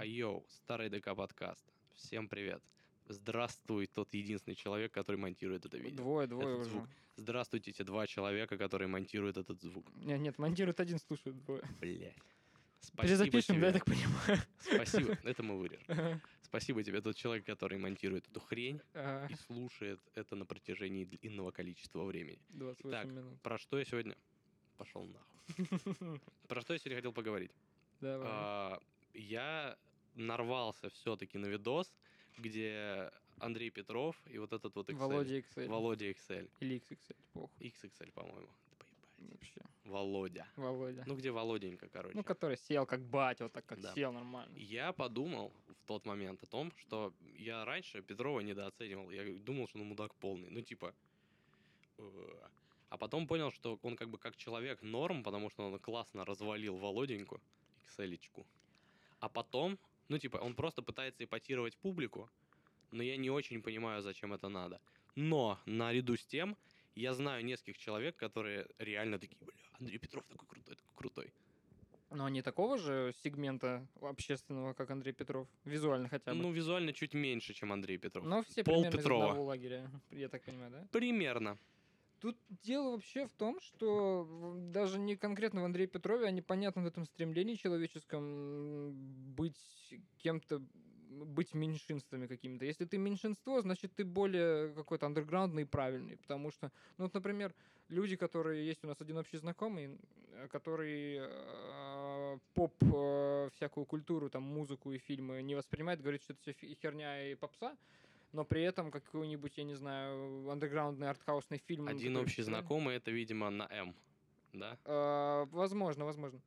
Айоу, старый ДК подкаст. Всем привет. Здравствуй, тот единственный человек, который монтирует это видео. Двое, двое этот уже. звук. Здравствуйте, те два человека, которые монтируют этот звук. Нет, нет, монтирует один, слушает двое. Блять. Перезапишем, да, я так понимаю? Спасибо, это мы вырежем. Ага, Спасибо тебе, тот человек, который монтирует эту хрень ага. и слушает это на протяжении длинного количества времени. 28 Итак, минут. Про что я сегодня... Пошел нахуй. Про что я сегодня хотел поговорить? Давай. А, я нарвался все-таки на видос, где Андрей Петров и вот этот вот Excel. Володя XL. Володя XL. Или XXL, похуй. XXL, по-моему. Вообще. Володя. Володя. Ну, где Володенька, короче. Ну, который сел как батя, вот так как Да. сел нормально. Я подумал в тот момент о том, что я раньше Петрова недооценивал. Я думал, что он мудак полный. Ну, типа... э, А потом понял, что он как бы как человек норм, потому что он классно развалил Володеньку, Excel-очку. А потом, ну, типа, он просто пытается эпатировать публику, но я не очень понимаю, зачем это надо. Но наряду с тем, я знаю нескольких человек, которые реально такие, бля, Андрей Петров такой крутой, такой крутой. Но они такого же сегмента общественного, как Андрей Петров. Визуально хотя бы. Ну, визуально чуть меньше, чем Андрей Петров. Но все Пол примерно Петрова. из одного лагеря, я так понимаю, да? Примерно. Тут дело вообще в том, что даже не конкретно в Андрее Петрове, а непонятно в этом стремлении человеческом быть кем-то, быть меньшинствами какими-то. Если ты меньшинство, значит ты более какой-то андерграундный и правильный. Потому что, ну вот, например, люди, которые есть у нас один общий знакомый, э, который э, поп, э, всякую культуру, там, музыку и фильмы не воспринимает, говорит, что это все херня и попса, но при этом какой-нибудь, я не знаю, андерграундный артхаусный фильм... Один общий знакомый, это, видимо, на М. Да? А, возможно, возможно.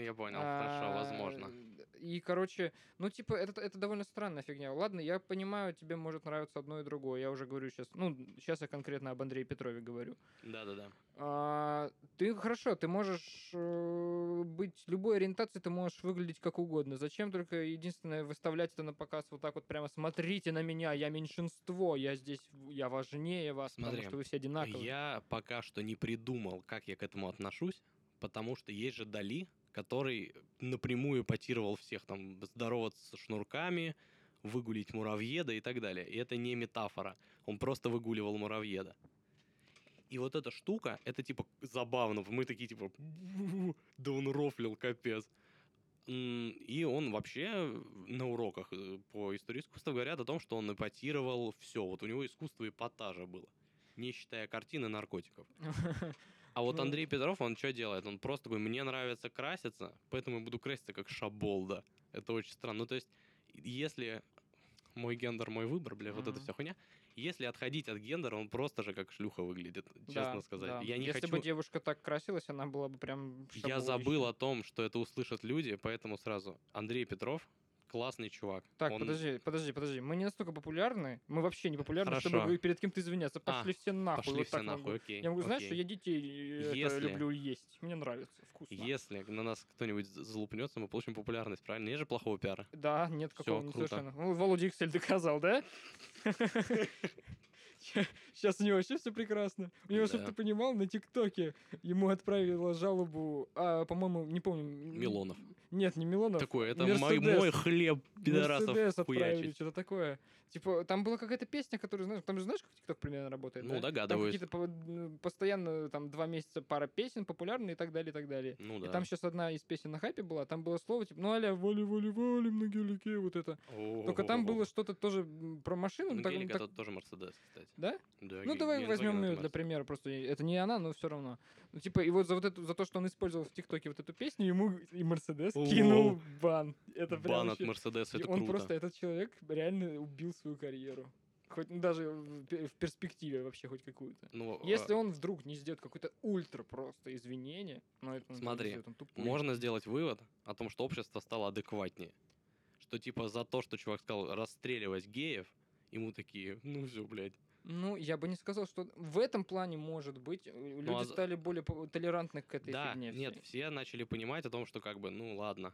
Я понял, А, хорошо, возможно. И, короче, ну, типа, это, это довольно странная фигня. Ладно, я понимаю, тебе может нравиться одно и другое. Я уже говорю сейчас, ну, сейчас я конкретно об Андрее Петрове говорю. Да-да-да. А, ты хорошо, ты можешь э, быть любой ориентации, ты можешь выглядеть как угодно. Зачем только единственное выставлять это на показ вот так вот прямо смотрите на меня, я меньшинство, я здесь, я важнее вас, Смотри, потому что вы все одинаковые. Я пока что не придумал, как я к этому отношусь, потому что есть же Дали, который напрямую потировал всех там здороваться со шнурками, выгулить муравьеда и так далее. И это не метафора. Он просто выгуливал муравьеда. И вот эта штука, это типа забавно. Мы такие типа, да он рофлил, капец. И он вообще на уроках э, по истории искусства говорят о том, что он эпатировал все. Вот у него искусство эпатажа было, не считая картин и наркотиков. А вот. Андрей Петров, он что делает? Он просто такой, мне нравится краситься, поэтому я буду краситься как шаболда. Это очень странно. Ну, то есть, если мой гендер, мой выбор, бля, вот эта вся хуйня. Если отходить от гендера, он просто же как шлюха выглядит, честно Да, сказать. да. Я не Если хочу... бы девушка так красилась, она была бы прям... Я забыл о том, что это услышат люди, поэтому сразу. Андрей Петров классный чувак. Так, Он- подожди, подожди, подожди. Мы не настолько популярны, мы вообще не популярны, Хорошо. чтобы перед кем-то извиняться. Пошли А, все нахуй. Пошли вот все нахуй, могу. окей. Я могу, знаешь, что я детей э, Если- люблю есть. Мне нравится, вкусно. Если на нас кто-нибудь залупнется, мы получим популярность, правильно? Нет же плохого пиара. Да, нет Всё, какого не круто. совершенно. Ну, Володя Excel доказал, да? Сейчас у него вообще все прекрасно. У него, чтобы Да. ты понимал, на ТикТоке ему отправила жалобу, а, по-моему, не помню. Милонов. Нет, не Милонов. Такой, это мой, мой хлеб пидорасов Мерседес отправили, что-то такое. Типа, там была какая-то песня, которую, знаешь, там же знаешь, как ТикТок примерно работает, Ну, да? догадываюсь. Там какие-то постоянно, там, два месяца пара песен популярные и так далее, и так далее. Ну И да. там сейчас одна из песен на хайпе была, там было слово, типа, ну, аля, воли, воли, воли, на гелике, вот это. Только там было что-то тоже про машину. ну, так- Ангелика так- тоже Мерседес, кстати. Да? Да, Ну, давай возьмем ее для примера, просто это не она, но все равно. Ну, типа, и вот за вот эту, за то, что он использовал в ТикТоке вот эту песню, ему и Мерседес. Кинул бан. Это прям Бан от вообще- Мерседеса, и это он круто. просто, этот человек реально убил свою карьеру. Хоть ну, даже в пе- в перспективе вообще хоть какую-то. Ну, Если а, он вдруг не сделает какое-то ультра просто извинение, ну это Смотри, сделает, он тупой. можно сделать вывод о том, что общество стало адекватнее. Что типа за то, что чувак сказал расстреливать геев, ему такие, ну все, блядь. Ну, я бы не сказал, что в этом плане может быть. э, Люди а стали более толерантны к этой да, фигне. нет, все начали понимать о том, что как бы, ну ладно.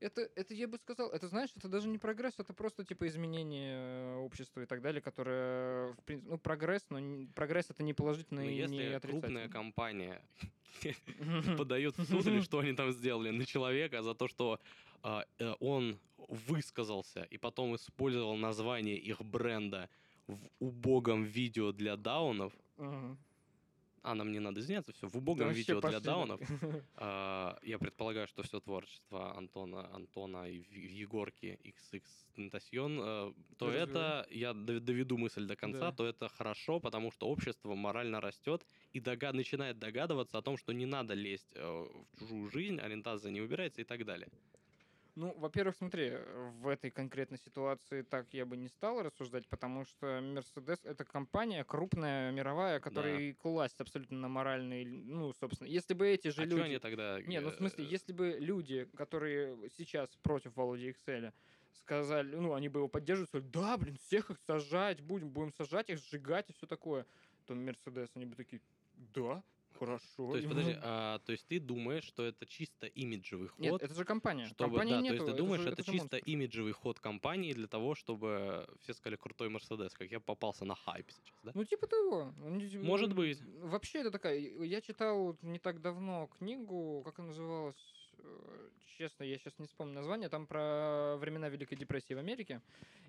Это, это я бы сказал, это знаешь, это даже не прогресс, это просто типа изменение э, общества и так далее, которое, в принципе, ну, прогресс, но не- прогресс это не положительно Но и не если крупная отрицательно. компания подает в суд или что они там сделали на человека за то, что а, э, он высказался и потом использовал название их бренда в убогом видео для даунов, Мгм. а нам не надо извиняться, все, в Да убогом вообще видео для даунов, а, я предполагаю, что все творчество Антона, Антона и Егорки XX Тентасьон, э, то Развивай. это, я дов- доведу мысль до конца, Да. то это хорошо, потому что общество морально растет и дога- начинает догадываться о том, что не надо лезть э, в чужую жизнь, ориентация не убирается и так далее. Ну, во-первых, смотри, в этой конкретной ситуации так я бы не стал рассуждать, потому что Mercedes — это компания крупная, мировая, которая класть абсолютно на моральный, ну, собственно. Если бы эти же а люди... они тогда... Не, ну в смысле, э, если бы люди, которые сейчас против Володи Экселя, сказали, ну, они бы его поддерживают, сказали, да, блин, всех их сажать будем, будем сажать их, сжигать и все такое, то Мерседес, они бы такие, да, хорошо. То есть, подожди, а, то есть ты думаешь, что это чисто имиджевый ход? Нет, это же компания. чтобы, компании да, нету, то есть ты думаешь, же- это, же чисто монстр. имиджевый ход компании для того, чтобы все сказали крутой Мерседес, как я попался на хайп сейчас, да? Ну, типа того. Может быть. Вообще, это такая... Я читал не так давно книгу, как она называлась? Э, Честно, я сейчас не вспомню название. Там про времена Великой депрессии в Америке.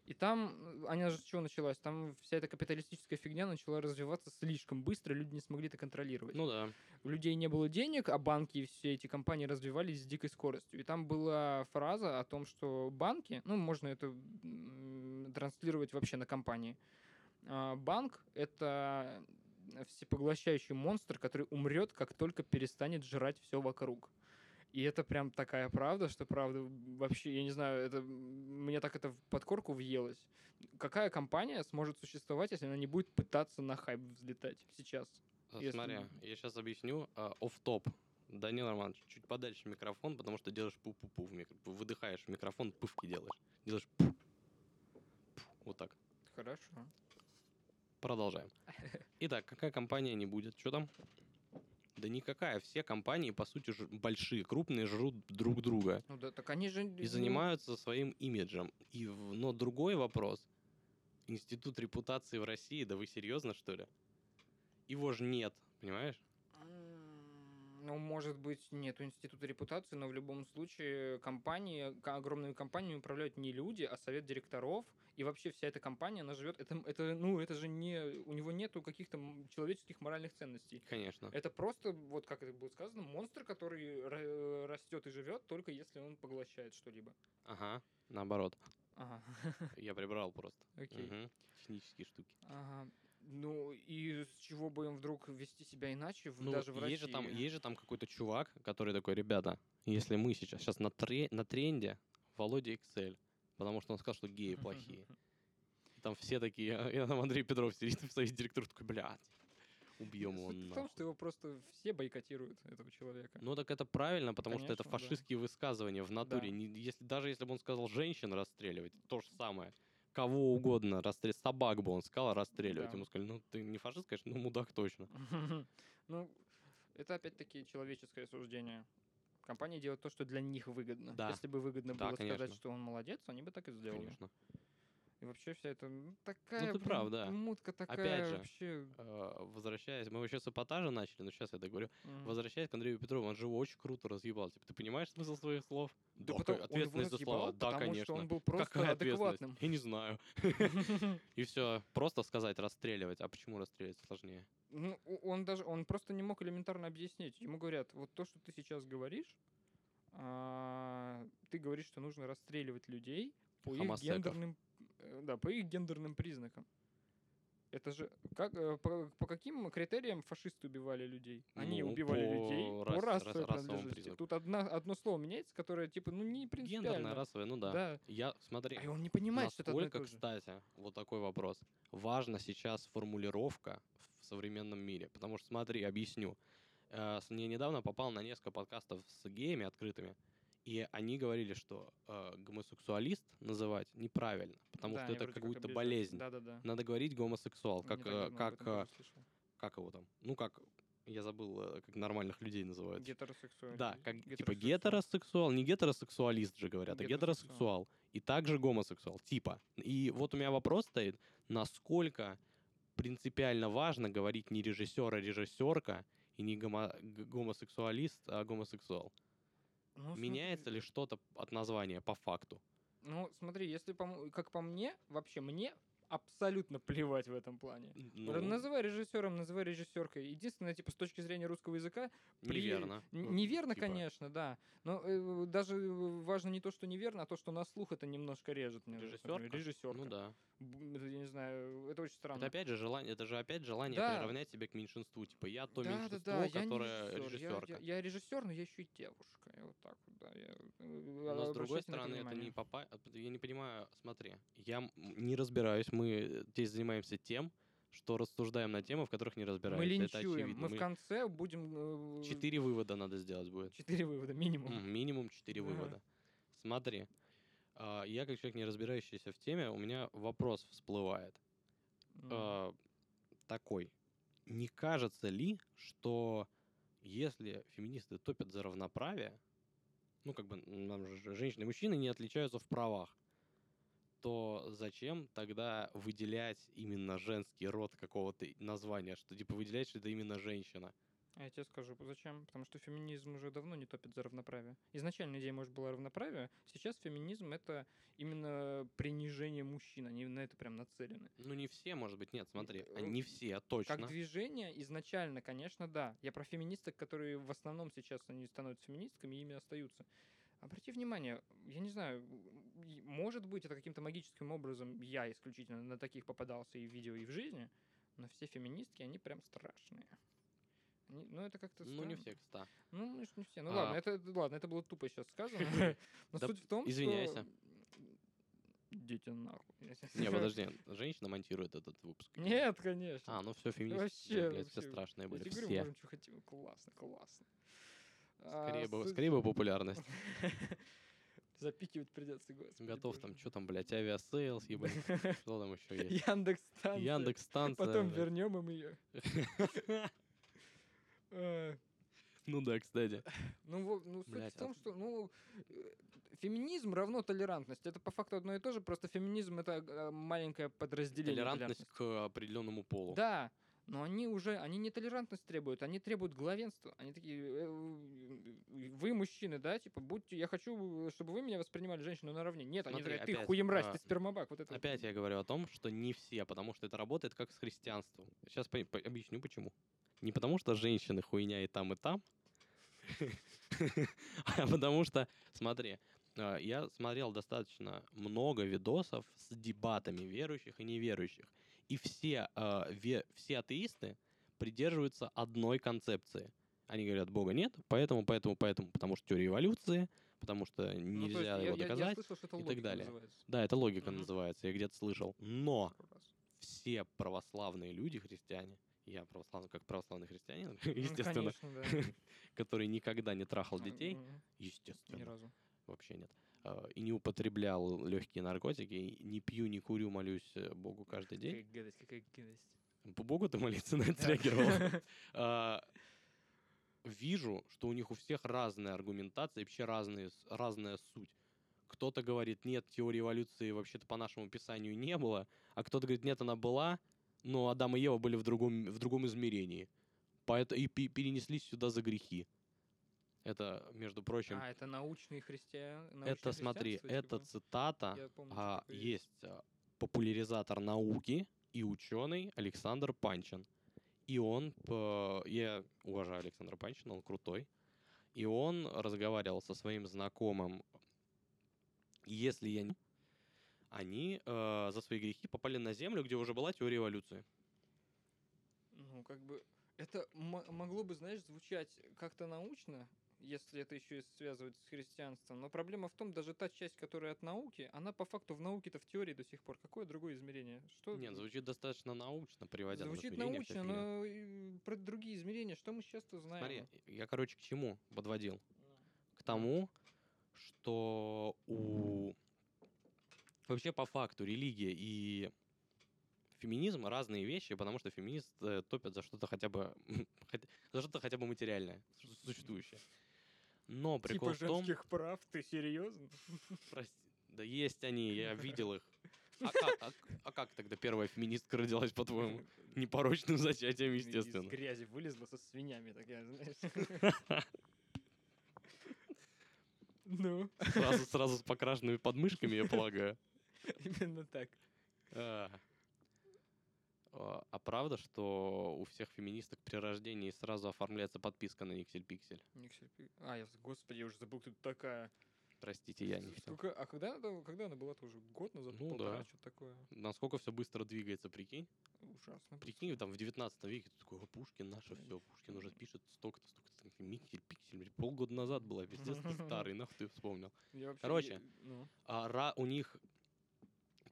И там, она же с чего началась? Там вся эта капиталистическая фигня начала развиваться слишком быстро, люди не смогли это контролировать. Ну да. У людей не было денег, а банки и все эти компании развивались с дикой скоростью. И там была фраза о том, что банки, ну, можно это транслировать вообще на компании. А, Банк — это всепоглощающий монстр, который умрет, как только перестанет жрать все вокруг. И это прям такая правда, что правда вообще, я не знаю, это мне так это в подкорку въелось. Какая компания сможет существовать, если она не будет пытаться на хайп взлетать сейчас? Если- Смотри, я сейчас объясню. а, Офф-топ. Данил Романович, чуть подальше микрофон, потому что делаешь пу-пу-пу. в микро- Выдыхаешь в микрофон, пывки делаешь. Делаешь пу. пу. Вот так. Хорошо. Продолжаем. Итак, какая компания не будет? Что там? Да никакая. Все компании, по сути, ж- большие, крупные, жрут друг друга. Ну да, так они же... и занимаются своим имиджем. И, в- но другой вопрос. Институт репутации в России, да вы серьезно, что ли? Его же нет, понимаешь? Ну, может быть, нету института репутации, но в любом случае компании, огромными компаниями управляют не люди, а совет директоров. И вообще вся эта компания, она живет... Это, это, ну, это же не... У него нету каких-то человеческих моральных ценностей. Конечно. Это просто, вот как это было сказано, монстр, который ра- растет и живет, только если он поглощает что-либо. Ага, наоборот. Ага. Я прибрал просто. Окей. Мгм. Технические штуки. Ага. Ну, и с чего бы им вдруг вести себя иначе, в- Ну, даже в есть же там, России? есть же там какой-то чувак, который такой, ребята, если мы сейчас, сейчас на, тре- на тренде Володя Excel, потому что он сказал, что геи плохие. Там все такие, и там Андрей Петров сидит в совете директоров такой, блядь, убьем его Суть в том, нахуй». что его просто все бойкотируют, этого человека. Ну так это правильно, потому что это Конечно, да. фашистские высказывания в натуре. Да. Не- если, даже если бы он сказал женщин расстреливать, то же самое. Кого угодно расстрелять. Собак бы он сказал расстреливать. Да. Ему сказали, ну ты не фашист, конечно, ну мудак точно. Ну, это опять-таки человеческое суждение. Компании делают то, что для них выгодно. Да. Если бы выгодно Да, было сказать, конечно. что он молодец, они бы так и сделали. Конечно. И вообще вся эта ну, такая ты блин, прав, да. мутка такая Опять же, вообще. Э, Возвращаясь, мы вообще с эпатажа начали, но сейчас я договорю. м. Возвращаясь к Андрею Петрову, он же его очень круто разъебал. Типа, ты понимаешь смысл своих слов? Да Да, потом ка- он его ответственность за слова. Да, потому конечно. что он был просто Какая адекватным. Я не знаю. И все, просто сказать расстреливать. А почему расстреливать сложнее? Ну, он даже, он просто не мог элементарно объяснить. Ему говорят, вот то, что ты сейчас говоришь, а, ты говоришь, что нужно расстреливать людей по их гендерным, да, по их гендерным признакам. Это же как э, по, по каким критериям фашисты убивали людей? Они Ну, убивали по людей рас- по рас- расовой расовому принадлежности. Тут одна, одно слово меняется, которое типа ну не принципиально. Гендерная, расовая, ну да. Да. Я, смотри, А он не понимает, что это одно и то же. кстати, вот такой вопрос. Важна сейчас формулировка в современном мире. Потому что, смотри, объясню. Э, Я недавно попал на несколько подкастов с геями открытыми, и они говорили, что э, гомосексуалист называть неправильно, потому Да, что это как будто болезнь. Да-да-да. Надо говорить гомосексуал, как, э, об как, э, как его там, ну как, я забыл, э, как нормальных людей называют. Гетеросексуаль. Да, как типа гетеросексуал. гетеросексуал, не гетеросексуалист же говорят, а Гетеросексуал. гетеросексуал. И также гомосексуал, типа. И вот у меня вопрос стоит, насколько принципиально важно говорить не режиссер, а режиссерка, и не гомо- гомосексуалист, а гомосексуал. Ну, смотри, Меняется ли что-то от названия по факту? Ну, смотри, если по как по мне, вообще мне абсолютно плевать в этом плане. Ну, Называй режиссером, называй режиссеркой. Единственное, типа, с точки зрения русского языка, при- неверно. н- Ну, неверно, типа, конечно, да. Но э, даже важно не то, что неверно, а то, что на слух это немножко режет. мне, например, Режиссерка? Режиссерка. Ну да. Это, Я не знаю, это очень странно. Это опять же желание, это же опять желание Да. приравнять себя к меньшинству. Типа я то да, меньшинство, да, да, я которое режиссер, я- режиссерка. Я, я режиссер, но я еще и девушка. Я вот так вот, да. я, э, Но с другой стороны, это не попа... Я не понимаю, смотри, я не разбираюсь, мы здесь занимаемся тем, что рассуждаем на темы, в которых не разбираемся. Мы линчуем. очевидно. Мы в конце будем... э, Четыре вывода надо сделать будет. Четыре вывода минимум. М, Минимум четыре Ага. вывода. Смотри, а, я как человек, не разбирающийся в теме, у меня вопрос всплывает. А, такой. Не кажется ли, что если феминисты топят за равноправие, ну, как бы нам же женщины и мужчины не отличаются в правах, то зачем тогда выделять именно женский род какого-то названия, что типа выделять, что это именно женщина? А я тебе скажу, зачем? Потому что феминизм уже давно не топит за равноправие. Изначально идея, может, была равноправие. Сейчас феминизм — это именно принижение мужчин. Они на это прям нацелены. Ну, не все, может быть, нет, смотри, а Э, не все, точно. Как движение изначально, конечно, да. Я про феминисток, которые в основном сейчас они становятся феминистками и ими остаются. Обрати внимание, я не знаю, может быть, это каким-то магическим образом я исключительно на таких попадался и в видео, и в жизни, но все феминистки, они прям страшные. Они- ну, это как-то Ну, не все, кстати. Ну, может, не все. Ну, А. ладно, это, ладно, это было тупо сейчас сказано. Но суть в том, извиняйся. Идите нахуй. Не, подожди, женщина монтирует этот выпуск. Нет, конечно. А, ну все, феминистки, блядь, все страшные Я были, говорю, можем, что хотим. Классно, классно. А, Скорее бы, скорее бы популярность. Запикивать придется, господи. Готов боже там, что там, блядь, Aviasales, ебать. Что там еще есть? Яндекс станция. Яндекс станция. Потом вернем им ее. Ну да, кстати. Ну, ну суть Блядь, в том, а- что ну, э, феминизм равно толерантность. Это по факту одно и то же, просто феминизм это э, маленькое подразделение Толерантность к определенному полу. Да, но они уже, они не толерантность требуют, они требуют главенства. Они такие, э, вы мужчины, да, типа, будьте, я хочу, чтобы вы меня воспринимали женщину наравне. Нет, они Смотри, такие, ты опять, хуемразь, а, ты спермобак. Вот это вот. Опять я говорю о том, что не все, потому что это работает как с христианством. Сейчас по- по- объясню почему. Не потому что женщины хуйня и там, и там, а потому что, смотри, а, я смотрел достаточно много видосов с дебатами верующих и неверующих. И все, а, ве- все атеисты придерживаются одной концепции. Они говорят, Бога нет, поэтому, поэтому, поэтому, потому что теория эволюции, потому что Ну, нельзя я- его я- я доказать. слышал, что это и так далее. называется. Да, это логика Мгм. называется, я где-то слышал. Но все православные люди, христиане, я православный, как православный христианин, Ну, естественно, конечно, да. который никогда не трахал детей, Мгм. Ни естественно, разу. вообще нет, и не употреблял легкие наркотики, не пью, не курю, молюсь э, Богу каждый день. Какая гадость, какая гадость. По Богу ты молиться на это. А, Вижу, что у них у всех разная аргументация, и вообще разные, разная суть. Кто-то говорит, нет, теории эволюции вообще-то по нашему писанию не было, а кто-то говорит, нет, она была, но Адам и Ева были в другом, в другом измерении. Поэтому и пе- перенеслись сюда за грехи. Это, между прочим, А, это научные христиан. это, смотри, это цитата Я помню, а, такое есть а, популяризатор науки и ученый Александр Панчин. И он, я уважаю Александра Панчина, он крутой. И он разговаривал со своим знакомым, если я не... Они э, за свои грехи попали на Землю, где уже была теория эволюции. Ну, как бы, это мо- могло бы, знаешь, звучать как-то научно, если это еще и связывать с христианством. Но проблема в том, даже та часть, которая от науки, она по факту в науке-то в теории до сих пор. Какое другое измерение? Что Нет, звучит достаточно научно, приводя звучит научно, но про другие измерения, что мы сейчас-то знаем? Смотри, я, короче, к чему подводил? к тому, что у вообще по факту религия и феминизм разные вещи, потому что феминисты топят за что-то хотя бы за что-то хотя бы материальное, су- существующее. Но прикол типа в том, женских прав, ты серьезно? прости, да есть они, я видел их. А как, а, а как тогда первая феминистка родилась, по-твоему? Непорочным зачатием, Из естественно. грязи вылезла со свинями такая, знаешь. Ну, Сразу, сразу с покрашенными подмышками, я полагаю. именно так. А. А правда, что у всех феминисток при рождении сразу оформляется подписка на Никсель Пиксель? Никсель Пи- А, я, господи, я уже забыл, кто такая. Простите, я не хотел. Сколько- А когда, она- когда она была-то уже? Год назад? Ну полтора, да. что-то такое. Насколько все быстро двигается, прикинь? Ужасно. Прикинь, там в 19 веке ты такой, «О, Пушкин наше все, Пушкин уже пишет столько-то, столько-то. Никсель, Пиксель, полгода назад была, пиздец, ты старый, нахуй ты вспомнил. Я вообще- Короче. я- ну, а ра- у них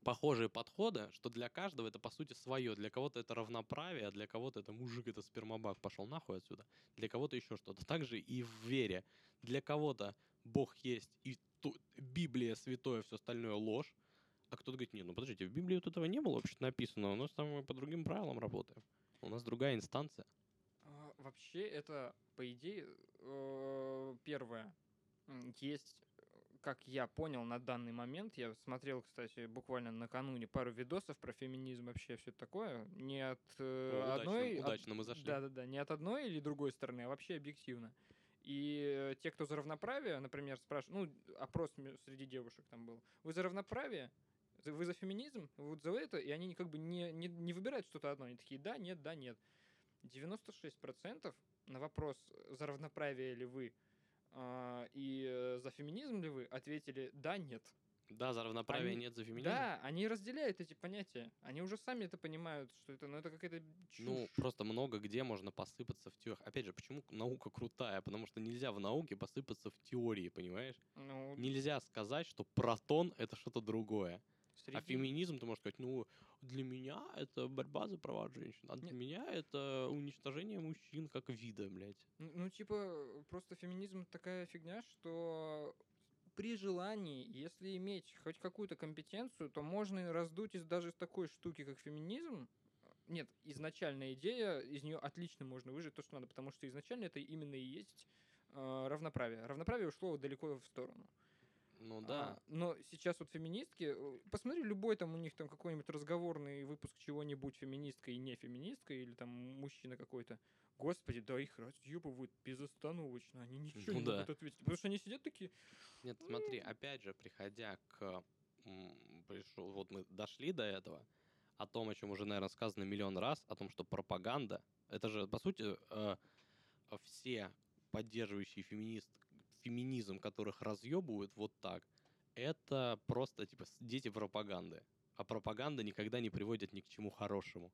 похожие подходы, что для каждого это по сути свое. Для кого-то это равноправие, а для кого-то это мужик, это спермобак, пошел нахуй отсюда. Для кого-то еще что-то. Также и в вере. Для кого-то Бог есть и ту- Библия святое, все остальное ложь. А кто-то говорит, не, ну подождите, в Библии вот этого не было вообще написано, у нас там мы по другим правилам работаем. У нас другая инстанция. а, Вообще, это, по идее, э, первое. Есть, как я понял на данный момент, я смотрел, кстати, буквально накануне пару видосов про феминизм, вообще все такое. Не от э, удачно, одной... от- удачно мы зашли. Да-да-да, не от одной или другой стороны, а вообще объективно. И э, те, кто за равноправие, например, спрашивают, ну, опрос среди девушек там был, вы за равноправие? Вы за феминизм? Вы Вот за это? И они как бы не, не, не выбирают что-то одно. Они такие, да, нет, да, нет. 96% на вопрос, за равноправие ли вы а, и э, за феминизм ли вы, ответили, да, нет. Да, за равноправие Они- нет, за феминизм. Да, они разделяют эти понятия. Они уже сами это понимают, что это, ну, это какая-то чушь. Ну, просто много где можно посыпаться в тех. Опять же, почему наука крутая? Потому что нельзя в науке посыпаться в теории, понимаешь? Ну, Нельзя сказать, что протон это что-то другое. А среди- феминизм ты можешь сказать, ну, для меня это борьба за права женщин, а для Нет. меня это уничтожение мужчин как вида, блядь. Ну, ну, типа, просто феминизм такая фигня, что при желании, если иметь хоть какую-то компетенцию, то можно раздуть из даже из такой штуки, как феминизм. Нет, изначальная идея, из нее отлично можно выжить то, что надо, потому что изначально это именно и есть э, равноправие. Равноправие ушло далеко в сторону. Ну да. А, но сейчас вот феминистки, э, посмотри любой там у них там какой-нибудь разговорный выпуск чего-нибудь феминистка и не феминистка, или там мужчина какой-то. Господи, да их разъебывают безостановочно, они ничего Ну не да. могут ответить. Потому что они сидят такие, Нет, смотри, опять же, приходя к... Пришел, вот мы дошли до этого, о том, о чем уже, наверное, сказано миллион раз, о том, что пропаганда, это же, по сути, э, все поддерживающие феминист, феминизм, которых разъебывают вот так, это просто, типа, дети пропаганды. А пропаганда никогда не приводит ни к чему хорошему.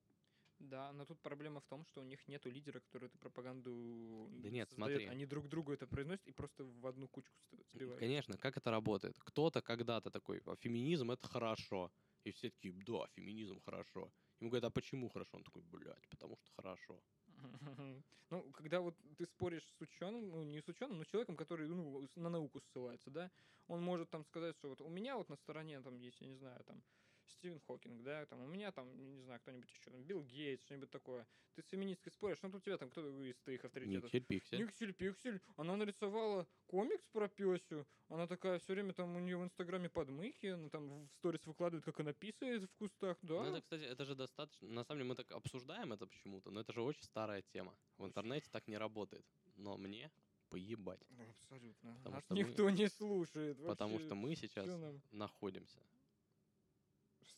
да, но тут проблема в том, что у них нету лидера, который эту пропаганду Да нет, создаёт. смотри. Они друг другу это произносят и просто в одну кучку сбивают. Конечно, как это работает? Кто-то когда-то такой, «А феминизм это хорошо. И все такие, да, феминизм хорошо. Ему говорят, а почему хорошо? Он такой, блядь, потому что хорошо. Ну, когда вот ты споришь с ученым, ну, не с ученым, но человеком, который ну, на науку ссылается, да, он может там сказать, что вот у меня вот на стороне там есть, я не знаю, там, Стивен Хокинг, да, там, у меня там, не знаю, кто-нибудь еще, там, Билл Гейтс, что-нибудь такое. Ты с феминисткой споришь, ну, тут у тебя там кто из твоих авторитетов? Никсель Пиксель. Никсель Пиксель, она нарисовала комикс про Песю, она такая все время там у нее в инстаграме подмыхи, она там в сторис выкладывает, как она писает в кустах, да. Ну, это, кстати, это же достаточно... На самом деле мы так обсуждаем это почему-то, но это же очень старая тема. В интернете так не работает. Но мне поебать. Ну, Абсолютно. Потому Нас что мы- никто не слушает. Потому что мы сейчас находимся.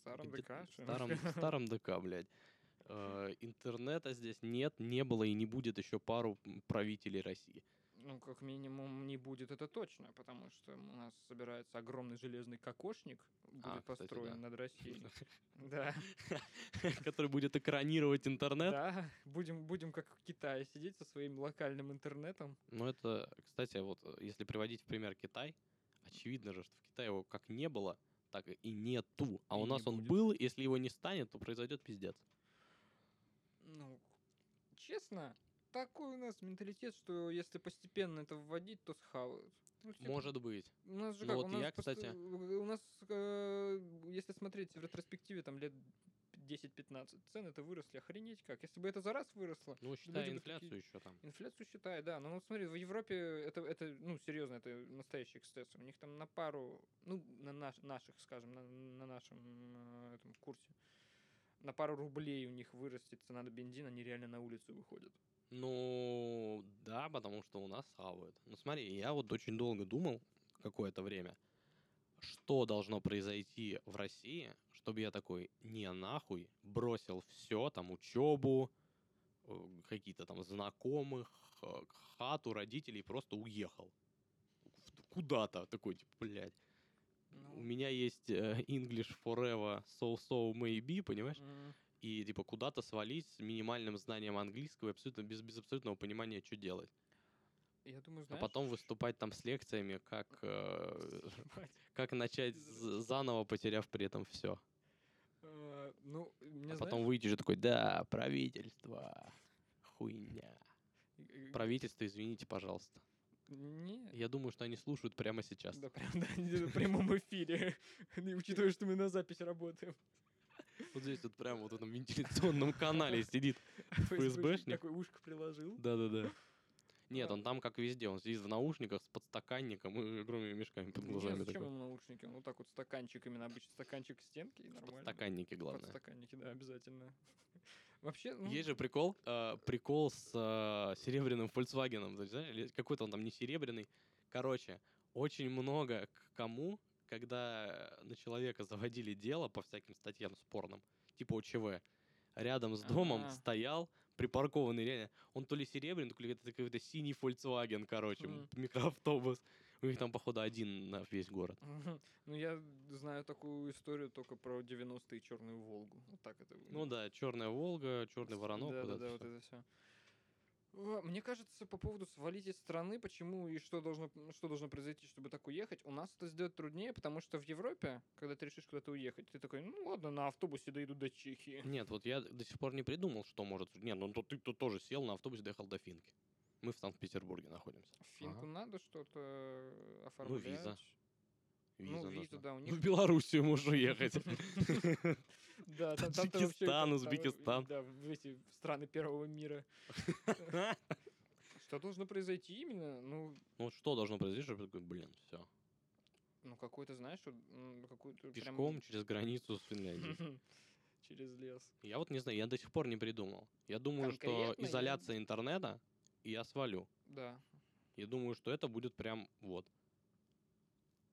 Старом ДК, в старом, в старом ДК, блядь. Э, Интернета здесь нет, не было и не будет еще пару правителей России. Ну, как минимум, не будет это точно, потому что у нас собирается огромный железный кокошник, будет А, кстати, построен да. над Россией. Да, Который будет экранировать интернет. да, будем, будем как в Китае сидеть со своим локальным интернетом. Ну, это, кстати, вот э, если приводить в пример Китай, очевидно же, что в Китае его как не было, так и нету. А И у нас он будет. был, если его не станет, то произойдет пиздец. Ну, честно, такой у нас менталитет, что если постепенно это вводить, то схавают. Ну, типа, Может быть. У нас же Ну как, вот у нас я, пост- кстати- у нас, э, если смотреть в ретроспективе, там лет 10-15, цены это выросли, охренеть как. Если бы это за раз выросло, Ну, считай инфляцию такие- еще там. инфляцию считай, да. Но вот смотри, в Европе это, это ну, серьезно, это настоящий эксцесс. У них там на пару, ну, на наш, наших, скажем, на, на нашем э, этом курсе, на пару рублей у них вырастет цена на бензин, они реально на улицу выходят. Ну, да, потому что у нас хавают. Ну, смотри, я вот очень долго думал, какое-то время. Что должно произойти в России, чтобы я такой, не нахуй, бросил все, там, учебу, э, какие-то там знакомых, э, хату, родителей, просто уехал. Куда-то такой, типа, блядь. Ну, У меня есть э, English Forever So-So Maybe, понимаешь? м, И, типа, куда-то свалить с минимальным знанием английского абсолютно без, без абсолютного понимания, что делать. Я думаю, А знаешь... потом выступать там с лекциями, как, э, как начать заново, потеряв при этом все. Ну, мне А знаешь, потом выйти же такой, да, правительство, хуйня. Правительство, извините, пожалуйста. Не, Я думаю, что они слушают прямо сейчас. Да, прям, да, в прямом эфире. И учитывая, что мы на запись работаем. Вот здесь вот прямо вот в этом вентиляционном канале сидит. ФСБшник? Такой ушко приложил. Да-да-да. Нет, он там, как везде, он сидит в наушниках с подстаканником и огромными мешками под глазами. зачем ему наушники? Ну, так вот стаканчик, именно обычный стаканчик к стенке, и нормально. Подстаканники, главное. Подстаканники, да, обязательно. Вообще, ну, Есть же прикол, э, прикол с э, серебряным Volkswagen. Какой-то он там не серебряный. Короче, очень много к кому, когда на человека заводили дело по всяким статьям спорным, типа ОЧВ, рядом с домом А. стоял припаркованный реально, он то ли серебряный, то ли это какой-то синий Volkswagen, короче, Мгм. микроавтобус. У них там, походу, один на весь город. Мгм. Ну, я знаю такую историю только про 90-е черную Волгу. Вот так это Ну да, черная Волга, черный Воронок. Да, да, да, вот это все. Мне кажется, по поводу свалить из страны, почему и что должно, что должно произойти, чтобы так уехать, у нас это сделать труднее, потому что в Европе, когда ты решишь куда-то уехать, ты такой, ну ладно, на автобусе дойду до Чехии. Нет, вот я до сих пор не придумал, что может... Нет, ну то ты то тоже сел на автобус, доехал до Финки. Мы в Санкт-Петербурге находимся. В Финку Ага. надо что-то э, оформлять. виза. Ну, Виза виза, нужна. да, у В них- Белоруссию можешь уехать. Да, там, Таджикистан, Узбекистан. Да, в эти страны первого мира. Что должно произойти именно? Ну, Ну вот что должно произойти, чтобы такой, блин, все. ну какой-то, знаешь, какую-то прям- Пешком через границу с Финляндией. через лес. Я вот не знаю, я до сих пор не придумал. Я думаю, что я- изоляция интернета, и я свалю. Да. Я думаю, что это будет прям вот.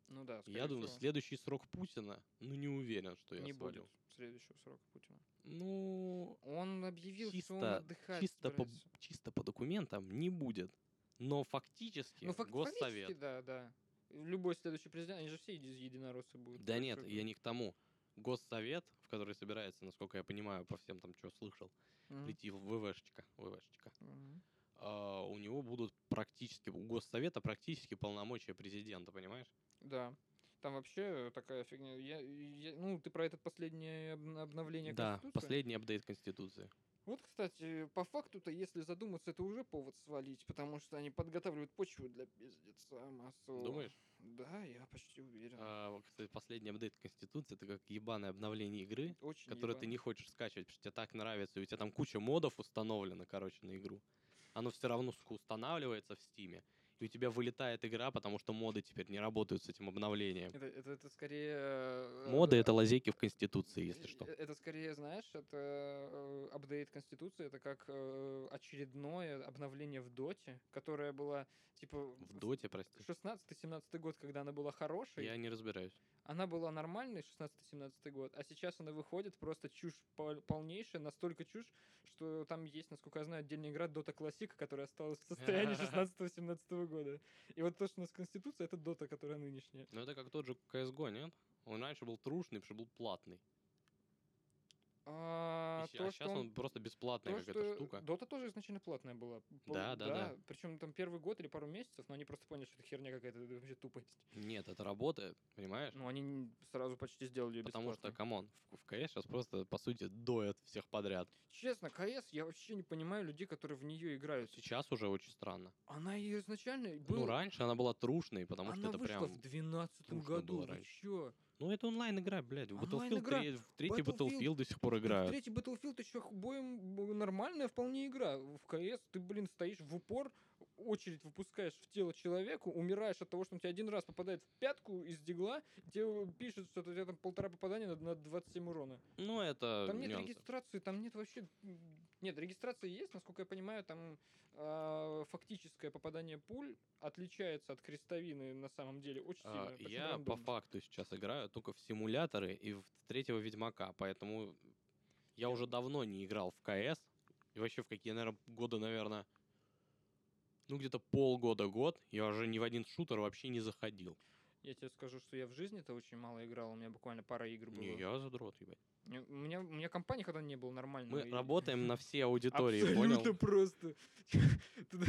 Ну да, Я думаю, всего. следующий срок Путина, ну не уверен, что я не свалю. будет следующего срока Путина. Ну, Он объявил, что он чисто, отдыхать чисто, по, чисто по документам не будет. Но фактически Ну, фак- Госсовет... фактически, да, да. Любой следующий президент, они же все еди- единороссы будут. Да нет, я не к тому. Госсовет, в который собирается, насколько я понимаю, по всем там, что слышал, Мгм. прийти в ВВшечка, ВВшечка. Мгм. а, у него будут практически, у Госсовета практически полномочия президента, понимаешь? Да. Там вообще такая фигня. Я, я- ну, ты про это последнее обн- обновление Да, Конституции? последний апдейт Конституции. Вот, кстати, по факту-то, если задуматься, это уже повод свалить, потому что они подготавливают почву для пиздеца массового. Думаешь? Да, я почти уверен. А, кстати, последний апдейт Конституции это как ебаное обновление игры, Очень которое ты ебано. не хочешь скачивать, потому что тебе так нравится, и у тебя там куча модов установлено, короче, на игру. Оно все равно, устанавливается в Стиме, и у тебя вылетает игра, потому что моды теперь не работают с этим обновлением. Это, это, это скорее... э, Моды — э, это лазейки в Конституции, если что. Э, Это скорее, знаешь, это э, апдейт Конституции, это как э, очередное обновление в Доте, которое было, типа... В доте, прости. 16-17 год, когда она была хорошей, Я не разбираюсь. Она была нормальной, 16-17 год, а сейчас она выходит просто чушь пол- полнейшая, настолько чушь, что там есть, насколько я знаю, отдельная игра Dota Classic, которая осталась в состоянии 16-17 года. И вот то, что у нас Конституция, это Dota, которая нынешняя. Ну, это как тот же CSGO, нет? Он раньше был трушный, потому что был платный. А, И то, а что сейчас он он просто бесплатная То, какая-то что штука. Дота тоже изначально платная была. Пол- Да, да, да. Причем там первый год или пару месяцев, но они просто поняли, что это херня какая-то, это вообще тупость. Нет, это работает, понимаешь? Ну, они сразу почти сделали ее Потому что, бесплатной. come on, в, в КС сейчас просто, по сути, доят всех подряд. Честно, КС, я вообще не понимаю людей, которые в нее играют. Сейчас уже очень странно. Она и изначально была... Ну, раньше она была трушной, потому она что это вышла прям... в 12 трушно году, было вы чё? Ну, это онлайн-игра, блядь. В Battlefield Онлайн-игра. 3, в третий Battlefield- Battlefield до сих пор В играют. третий Battlefield еще боем нормальная вполне игра. В КС ты, блин, стоишь в упор, очередь выпускаешь в тело человеку, умираешь от того, что он тебе один раз попадает в пятку из дигла, тебе пишут, что у тебя там полтора попадания на, на 27 урона. Ну, это Там нет нюансы. регистрации, там нет вообще... Нет, регистрация есть, насколько я понимаю, там а, фактическое попадание пуль отличается от крестовины на самом деле очень А, сильно. причем Я по рандомно. факту сейчас играю только в симуляторы и в третьего Ведьмака, поэтому я уже давно не играл в КС. И вообще в какие, наверное, года, наверное, ну где-то полгода-год я уже ни в один шутер вообще не заходил. Я тебе скажу, что я в жизни-то очень мало играл, у меня буквально пара игр было. Не, я задрот, ебать. У меня, у меня компании когда не было нормально. Мы работаем на все аудитории, Абсолютно понял? просто.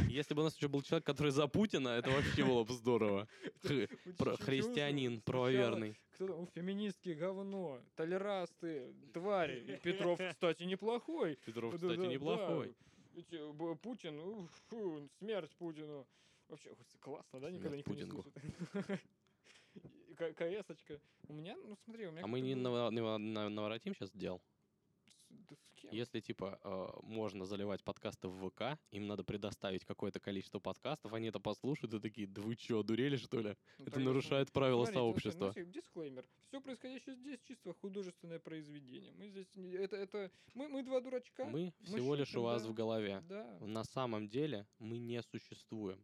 Если бы у нас еще был человек, который за Путина, это вообще было бы здорово. Христианин, правоверный. Кто там? «О, феминистки, говно, толерасты, твари. И Петров, кстати, неплохой. Петров, кстати, неплохой. Путин, смерть Путину. Вообще, классно, да? Никогда никто не Путингу. КС-очка. У меня, ну смотри, у меня... А мы не было наворотим сейчас дел? да? Если, типа, э, можно заливать подкасты в ВК, им надо предоставить какое-то количество подкастов, они это послушают и такие, да вы чё, одурели, что ли? Ну, Это нарушает правила Смотрите, сообщества. ну, дисклеймер. Все происходящее здесь чисто художественное произведение. Мы здесь это это мы мы два дурачка. Мы всего лишь у вас да, в голове. Да. На самом деле мы не существуем.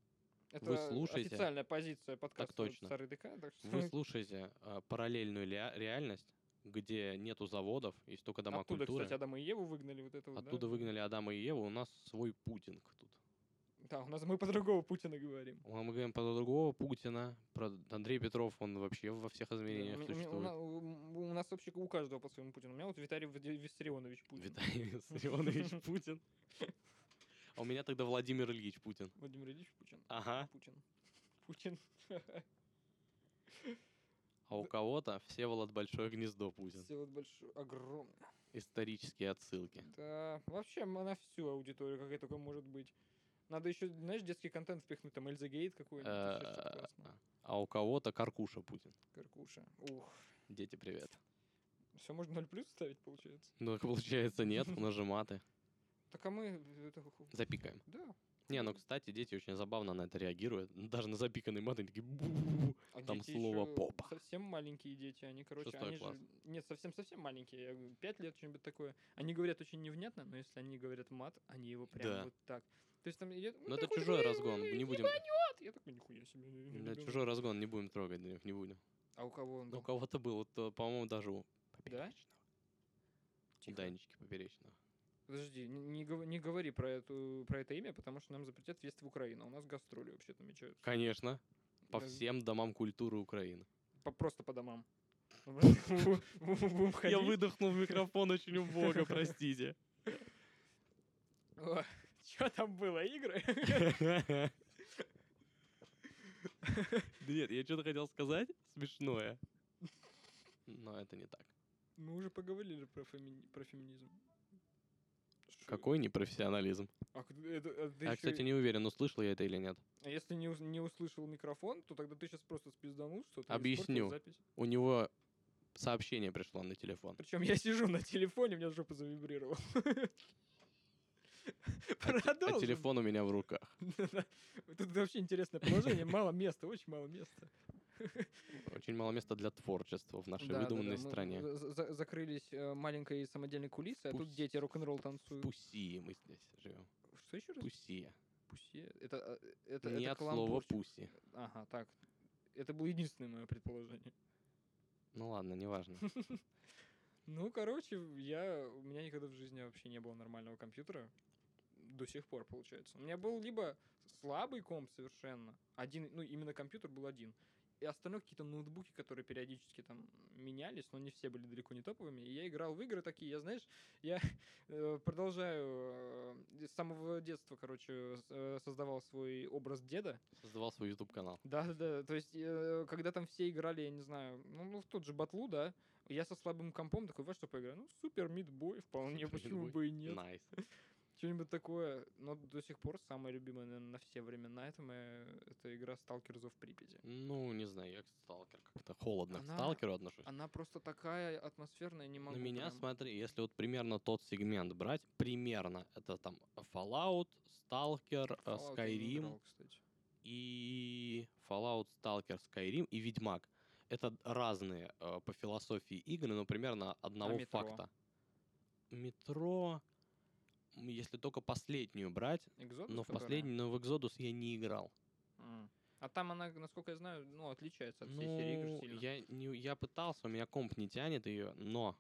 Это слушаете? официальная позиция подкаста точно. Старый ДК. Так что Вы слушаете э, параллельную реальность, где нету заводов, есть только дома оттуда, культуры. кстати, Адама и Еву выгнали вот это вот, да? Оттуда выгнали Адама и Еву, у нас свой Путинг тут. Да, у нас мы по другому Путина говорим. Мы говорим про другого Путина, про Андрей Петров, он вообще во всех измерениях у, меня- у у существует. у- нас вообще у каждого по своему Путину. У меня вот Виталий Виссарионович Путин. Виталий Виссарионович Путин. А у меня тогда Владимир Ильич Путин. Владимир Ильич Путин. Ага. Путин. Путин. А у кого-то Всеволод Большое Гнездо Путин. Все вот большое, огромное. Исторические отсылки. Да, вообще на всю аудиторию, какая только может быть. Надо еще, знаешь, детский контент впихнуть, там Эльза Гейт какой-нибудь. Э. А у кого-то Каркуша Путин. Каркуша. Ух. Дети, привет. Все, можно 0 плюс ставить, получается. Ну, получается, нет, у нас же маты. Так а мы... Ху- Запикаем. Да. Не, ну, кстати, дети очень забавно на это реагируют. Даже на запиканный мат они такие бу А Там слово «попа». Совсем маленькие дети, они, короче, Шестой они класс. же... Нет, совсем-совсем маленькие, пять лет, что-нибудь такое. Они говорят очень невнятно, но если они говорят мат, они его прям Да. вот так. То есть там... Я, Ну, это чужой разгон, не будем... Я такой, нихуя себе. Да, ребёнок». чужой разгон не будем трогать, да, не будем. А у кого он Ну, был? у кого-то был, э, по-моему, даже у Да? Поперечного. У Тихо. Данечки Поперечного. Подожди, не, не гов- не говори про, эту, про это имя, потому что нам запретят въезд в Украину. У нас гастроли вообще намечаются. Конечно, по Да, всем домам культуры Украины. по- просто по домам. Я выдохнул в микрофон очень убого, простите. Что там было, игры? Да нет, я что-то хотел сказать смешное. Но это не так. Мы уже поговорили про, феми- про феминизм. Какой непрофессионализм. А, к- это- а ты Я, кстати, не уверен, услышал я это или нет. А если не, не услышал микрофон, то тогда ты сейчас просто спизданул что-то. и Объясню. запись. У него сообщение пришло на телефон. Причем я сижу на телефоне, у меня жопа завибрировала. А Продолжим. телефон у меня в руках. Тут вообще интересное положение, мало места, очень мало места. Очень мало места для творчества в нашей Да, да, да, выдуманной мы стране. за- за- закрылись э, маленькой самодельной кулисой, а тут дети рок-н-ролл танцуют. Пуси мы здесь живем. Что еще раз? Пуси. Пусе. Это, э, это, Не это от слова пуси. Ага, так. Это было единственное мое предположение. Ну ладно, неважно. Ну, короче, я, у меня никогда в жизни вообще не было нормального компьютера. До сих пор, получается. У меня был либо слабый комп совершенно, один, ну, именно компьютер был один, и остальное какие-то ноутбуки, которые периодически там менялись, но не все были далеко не топовыми. И я играл в игры такие, я, знаешь, я э, продолжаю э, с самого детства, короче, э, создавал свой образ деда, Создавал свой YouTube канал. да, да, да. То есть, когда там все играли, я не знаю, ну, ну, в тот же батлу, да, я со слабым компом такой, во что поиграю? Ну, Super Meat Boy, вполне, Супер почему бы и нет. Nice. Что-нибудь такое. Но до сих пор самая любимая, наверное, на все времена это, моя, это игра Stalker в Припяти. Ну, не знаю, я к сталкер как-то холодно Она- к сталкеру отношусь. Она просто такая атмосферная, не могу На меня, прям. смотри, если вот примерно тот сегмент брать, примерно, это там Fallout, Stalker, э, Fallout Skyrim играл, кстати. и Fallout, Stalker, Skyrim и Ведьмак. Это разные э, по философии игры, но примерно одного А Метро? факта. Метро, если только последнюю брать, Exodus, но в последний, но в Exodus я не играл. А там она, насколько я знаю, ну, отличается от всей серии игр Ну, сильно. я, не, я пытался, у меня комп не тянет ее, но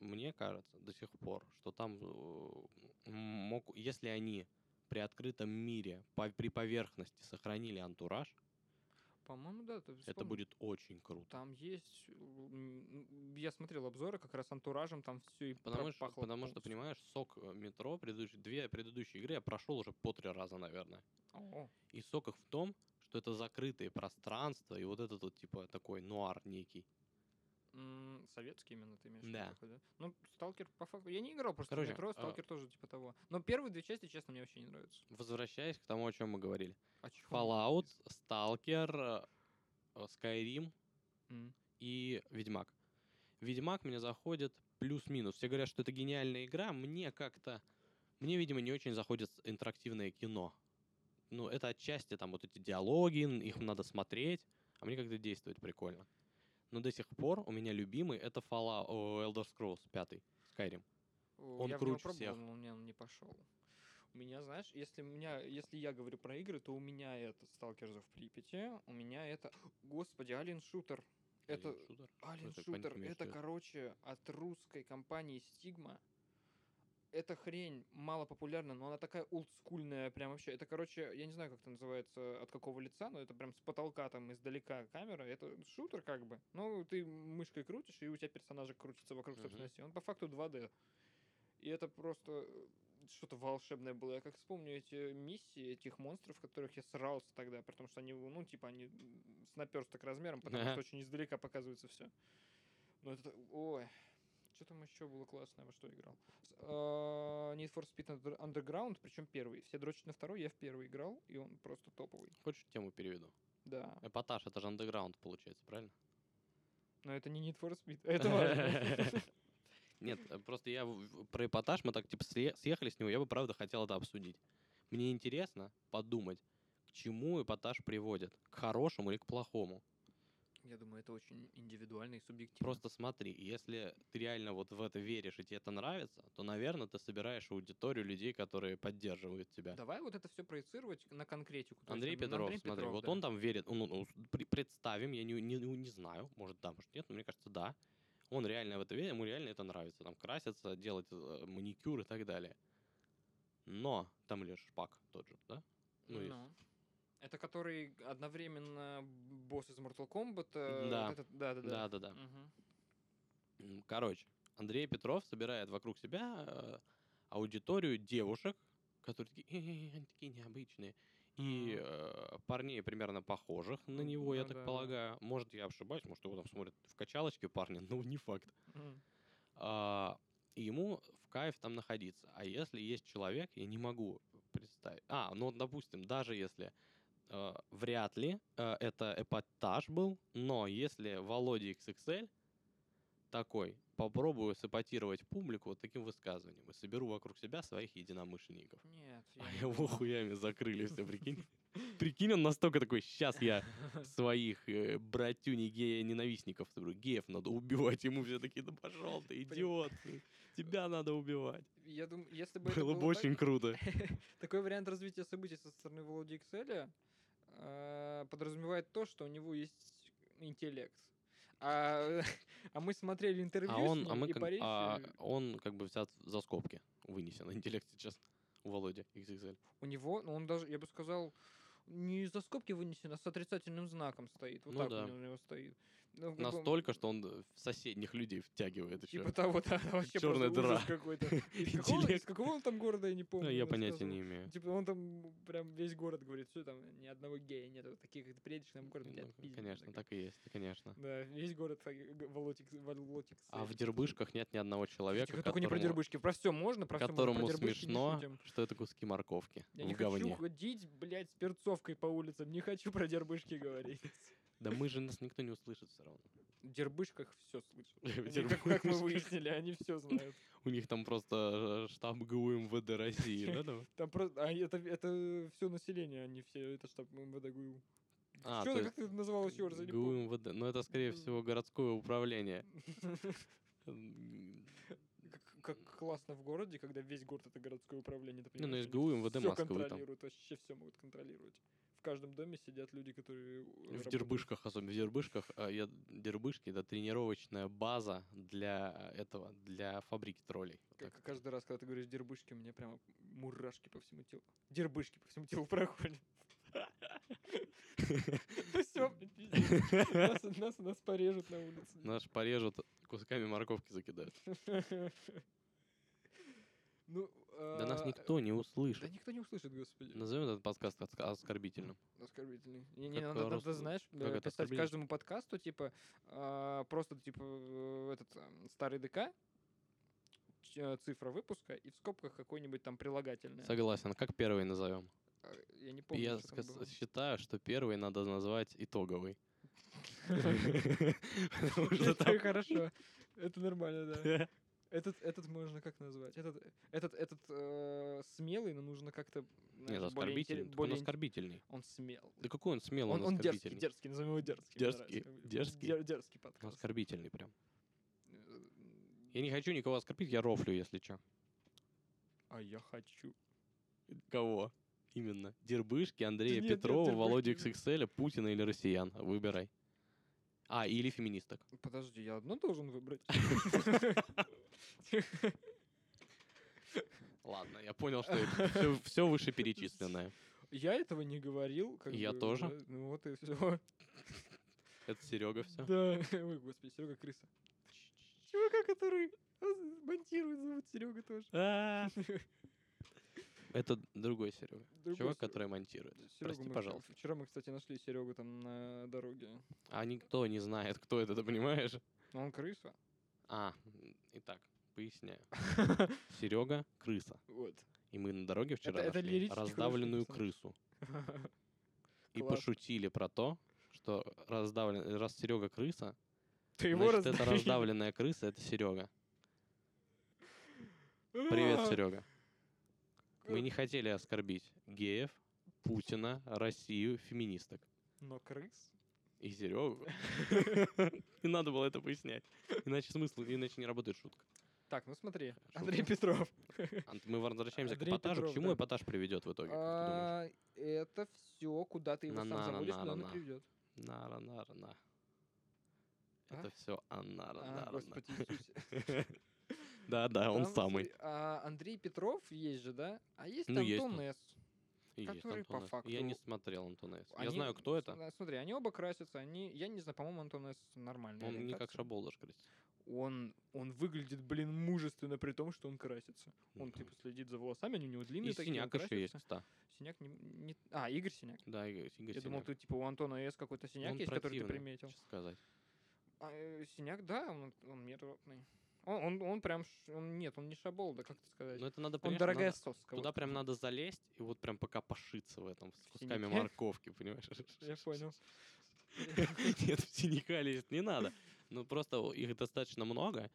мне кажется до сих пор, что там э, мог, если они при открытом мире по- при поверхности сохранили антураж, По-моему, да. это будет очень круто. Там есть... Я смотрел обзоры как раз антуражем, там все и Потому, что, потому что, понимаешь, сок э, метро, предыдущие, две предыдущие игры я прошел уже по три раза, наверное. О, И сок их в том, что это закрытые пространства, и вот этот вот, типа, такой нуар некий. М, советский именно ты имеешь в Да. виду такой, да? Ну, Сталкер, по факту... Я не играл просто Короче, в метро, а- Сталкер тоже типа того. Но первые две части, честно, мне вообще не нравятся. Возвращаясь к тому, о чем мы говорили. А? Fallout, Stalker, э, Skyrim М. и Ведьмак. Ведьмак мне заходит плюс-минус. Все говорят, что это гениальная игра. Мне как-то... Мне, видимо, не очень заходит интерактивное кино. Ну, это отчасти там вот эти диалоги, их надо смотреть, а мне как-то действовать прикольно. Но до сих пор у меня любимый это Fallout, Elder Scrolls 5, Skyrim. Он я круче пробовал, всех. но у меня он не пошел. У меня, знаешь, если, меня, если я говорю про игры, то у меня это Stalkers в Припяти, у меня это... Господи, Alien Shooter. Это... Alien Shooter? Alien Shooter, это, виду? короче, от русской компании Stigma. Эта хрень мало популярна, но она такая олдскульная, прям вообще. Это, короче, я не знаю, как это называется, от какого лица, но это прям с потолка там издалека камера. Это шутер как бы. Ну, ты мышкой крутишь, и у тебя персонажик крутится вокруг Мгм. собственной оси. Он по факту 2D. И это просто э, что-то волшебное было. Я как вспомню эти миссии, этих монстров, которых я срался тогда, потому что они, ну, типа, они с наперсток размером, потому Ага. что очень издалека показывается все. Ну, это... Ой, что там еще было классное, во что играл? А, Need for Speed Under- Underground, причем первый. Все дрочат на второй, я в первый играл, и он просто топовый. Хочешь тему переведу? Да. Эпатаж, это же андеграунд получается, правильно? Но это не Need for Speed, это важно. Нет, э, просто я про эпатаж, мы так типа съехали с него, я бы правда хотел это обсудить. Мне интересно подумать, к чему эпатаж приводит, к хорошему или к плохому. Я думаю, это очень индивидуально и субъективно. Просто смотри, если ты реально вот в это веришь и тебе это нравится, то, наверное, ты собираешь аудиторию людей, которые поддерживают тебя. Давай вот это все проецировать на конкретику. то есть Андрей на Петров, Андрей смотри, Петров, вот да. он там верит, ну, ну, представим, я не, не, не знаю, может да, может нет, но мне кажется, да. Он реально в это верит, ему реально это нравится, там краситься, делать э, маникюр и так далее. Но там лишь шпак тот же, да? Ну, есть. Ну. Это который одновременно босс из Mortal Kombat. э, Да. вот этот- да, да, да. Да-да-да. Мгм. М, Короче, Андрей Петров собирает вокруг себя э, аудиторию девушек, которые такие, «Э, они такие необычные, и э, парней примерно похожих на него, я да, так да, да. полагаю. Может, я ошибаюсь, может, его там смотрят в качалочке парни, но не факт. Мгм. А, и ему в кайф там находиться. А если есть человек, я не могу представить. А, ну, допустим, даже если э, вряд ли э, это эпатаж был, но если Володя XXL такой, попробую сепатировать публику вот таким высказыванием и соберу вокруг себя своих единомышленников. Нет, я А его хуями закрыли все, прикинь. Прикинь, он настолько такой, сейчас я своих э, братюней гея-ненавистников, говорю, геев надо убивать. Ему все такие, да пошел ты, идиот, тебя надо убивать. Я думаю, если бы это Было бы было так, очень круто. такой вариант развития событий со стороны Володи Excel э, подразумевает то, что у него есть интеллект. А, а мы смотрели интервью А с он, ним, а мы, и как- парень, а он как бы взят за скобки, вынесен интеллект сейчас у Володи XXL. у него, ну он даже, я бы сказал, не за скобки вынесен, а с отрицательным знаком стоит. Вот Ну так да. у него стоит. Ну, как бы, Настолько, что он в соседних людей втягивает еще. Типа того, да, вообще ужас дыра. какой-то. Из какого, из какого он там города, я не помню. Ну, я он понятия рассказывал. не имею. Типа он там прям весь город говорит, все там, ни одного гея нету. Таких, как ты приедешь нам город, Ну, конечно, Так. так и есть, конечно. Да, весь город г- волотик, волотик. А в. Дербышках нет ни одного человека, Тихо, только не про которому- дербышки. Про все можно, про которому про смешно, что это куски морковки Я в не хочу ходить, блядь, с перцовкой по улицам. Не хочу про дербышки говорить. Да мы же нас никто не услышит все равно. В дербышках все слышат. Они, Как, как мы выяснили, они все знают. У них там просто э, штаб ГУ МВД России, да? там? Там просто, а это, это все население, они все, это штаб МВД ГУ. А, Чё то ты, как ты называл еще раз? я не ГУ. МВД. Ну, это, скорее всего, городское управление. Как, как классно в городе, когда весь город это городское управление. Ты ну, понимаешь, есть они ГУ, МВД Москвы там. контролируют, вообще все могут контролировать. В каждом доме сидят люди, которые... В работают. Дербышках, особенно в Дербышках, а, я, Дербышки это тренировочная база для этого, для фабрики троллей. Вот Как- так. каждый раз, когда ты говоришь дербышки, у меня прямо мурашки по всему телу. Дербышки по всему телу проходят. Все, нас, нас, нас порежут на улице. Нас порежут, кусками морковки закидают. Ну, Да нас а, никто не Да услышит. никто не услышит, господи. Назовем этот подкаст оскорбительным. Оскорбительный. Не, не, надо, э, надо, рус- знаешь, как э, писать каждому подкасту, типа, а, просто, типа, э, этот старый ДК, э, цифра выпуска, и в скобках какой-нибудь там прилагательное. Согласен. Как первый назовем? А, Я не помню, Я что считаю, что первый надо назвать итоговый. Это хорошо. Это нормально, да. Этот, этот можно как назвать? Этот, этот, этот э, смелый, но нужно как-то знаешь, Нет, более, оскорбительный. Он более ин- оскорбительный. Он смел. Да какой он смелый, Он, он он дерзкий, дерзкий, назовем его дерзкий. Дерзкий, дерзкий. Дер- дерзкий Он подкаст. Оскорбительный прям. Э, Я не хочу никого оскорбить, я рофлю, если что. А я хочу. Кого? Именно. Дербышки, Андрея нет, нет, Петрова, Володю Дербышки. XXL, Путина или россиян. Выбирай. А, или феминисток. Подожди, я одно должен выбрать. Ладно, я понял, что все, вышеперечисленное. Я этого не говорил. как Я бы, тоже. да, Ну вот и все. Это Серега все. Да. Ой, господи, Серега крыса. Чувака, который монтирует, зовут Серега тоже. Это другой Серега. Другой Чувак, Серёга. который монтирует. Серёгу Прости, мы вчера- пожалуйста. Вчера мы, кстати, нашли Серегу там на дороге. А никто не знает, кто это, ты понимаешь? Но он крыса. А, итак, поясняю. Серега крыса. Вот. И мы на дороге вчера это нашли лирический раздавленную крысу. И пошутили про то, что раздавлен... раз Серега крыса, Ты его значит, это раздавленная крыса, это Серега. Привет, Серега. Мы не хотели оскорбить геев, Путина, Россию, феминисток. Но крыс? И Серегу. Не надо было это пояснять. Иначе смысл, иначе не работает шутка. Так, ну смотри. Андрей Петров. Мы возвращаемся к эпатажу. К чему эпатаж приведет в итоге? А, Это все, куда ты его сам заводишь, но он приведет. Нара, нара, на. А? Это все анара, А, господи. Иисусе. Да, да, он самый. Андрей Петров есть же, да? А есть Ну, Антон он. С. Который по С. Я не факту- смотрел Антон С. Я знаю, кто это. см- Смотри, они оба красятся, они, я не знаю, по-моему, Антон С. нормальный. Он не как Шаболдаш, кстати. Он, он выглядит, блин, мужественно, при том, что он красится. Он, Мгм. типа, следит за волосами, они у него длинные И такие, синяк еще есть, кстати. Синяк не, не- А, Игорь Синяк. Да, Игорь Игорь Я думал, Синяк. ты, типа, у Антона С. какой-то синяк Он есть, который ты приметил. сказать. А, э, синяк, да, он, он миротный. Он, он, он прям, он, нет, он не шабол, да как это сказать. Но это надо, он дорогая надо- соска. Туда вот. прям надо залезть и вот прям пока пошиться в этом, с кусками морковки, понимаешь? Я понял. Нет, в синяка лезть не надо. Ну, просто их достаточно много.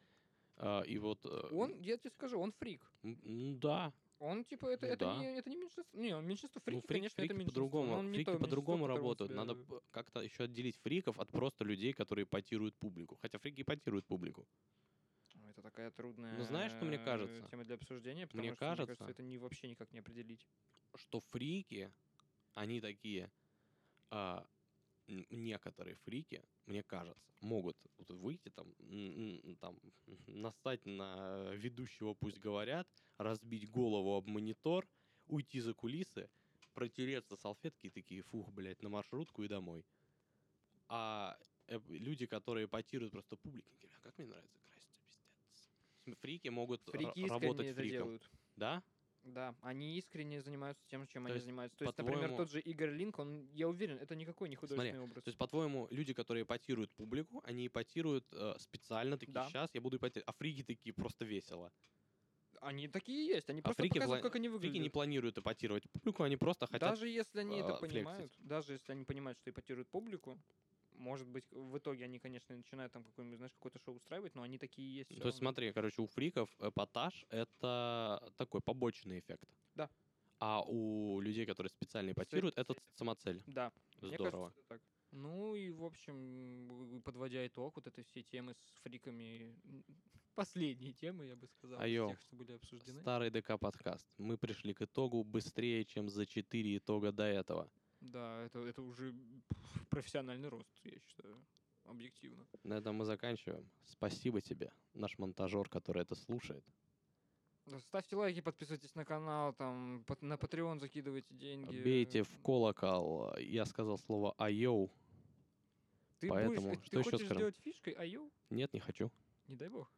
а, И вот... э, Он, я тебе скажу, он фрик. ну, Да, Он, типа, это, Ну это, да. не, это не меньшинство. Не, меньшинство фрики, ну, фрик- конечно, это фрики меньшинство. но по-другому, фрики меньшинство, по-другому работают. себя- Надо как-то еще отделить фриков от просто людей, которые ипотируют публику. Хотя фрики ипотируют публику. Это такая трудная Ну, знаешь, что мне кажется? тема для обсуждения, потому Мне что, мне кажется- кажется, это не, вообще никак не определить. Что фрики, они такие... а, некоторые фрики, мне кажется, могут выйти там, там, настать на ведущего, пусть говорят, разбить голову об монитор, уйти за кулисы, протереться салфетки и такие, фух, блядь, на маршрутку и домой. А э, люди, которые потируют просто публике, говорят, «А как мне нравится краситься, пиздец. Фрики могут Фрики работать это фриком. делают. Да? Да, они искренне занимаются тем, чем То они есть, занимаются. То есть, например, тот же Игорь Линк, он, я уверен, это никакой не художественный образ. То есть, по-твоему, люди, которые потируют публику, они ипотируют э, специально такие, Да. сейчас я буду ипотировать, а фрики такие просто весело. Они такие есть, они А просто фрики, показывают, пла- как они фрики выглядят. не планируют ипотировать публику, они просто хотят... Даже если они это а, флексить. понимают, даже если они понимают, что ипотируют публику, может быть, в итоге они, конечно, начинают там какое-нибудь, знаешь, какое-то шоу устраивать, но они такие есть. То есть смотри, короче, у фриков эпатаж — это такой побочный эффект. Да. А у людей, которые специально ипотируют, это самоцель. Да, мне Здорово. кажется, это так. Ну и, в общем, подводя итог вот этой всей темы с фриками, последние темы, я бы сказал, Айо. тех, что были обсуждены. Старый ДК подкаст. Мы пришли к итогу быстрее, чем за 4 итога до этого. Да, это, это уже профессиональный рост, я считаю, объективно. На этом мы заканчиваем. Спасибо тебе, наш монтажер, который это слушает. Ставьте лайки, подписывайтесь на канал, там, на Patreon закидывайте деньги. Бейте в колокол. Я сказал слово айоу. Ты, поэтому будешь, что ты ещё хочешь скажем? сделать фишкой айо? Нет, не хочу. Не дай бог.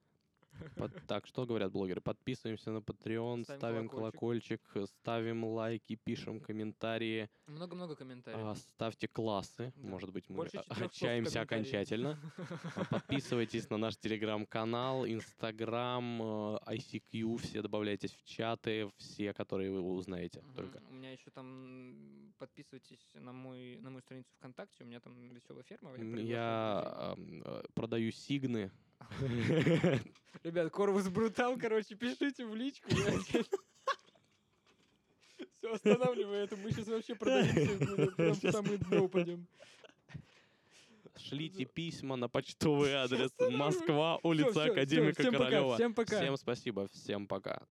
Под- Так, что говорят блогеры? Подписываемся на Patreon, Ставим ставим колокольчик. колокольчик, ставим лайки, пишем комментарии, Много-много комментариев. а, ставьте классы. Да. Может быть, мы Больше о- 400 отчаемся окончательно. А, Подписывайтесь на наш телеграм-канал, инстаграм, э, ICQ, все добавляйтесь в чаты, все, которые вы узнаете Мгм. только. У меня еще там подписывайтесь на мой на мою страницу ВКонтакте. У меня там веселая ферма. я Я ам, э, продаю сигны. Ребят, Корвус Брутал, короче, пишите в личку. Все, останавливай это. Мы сейчас вообще продавиться будем. Прям в самое дно упадем. Шлите письма на почтовый адрес. Москва, улица Академика Королева. Всем пока. Всем спасибо, всем пока.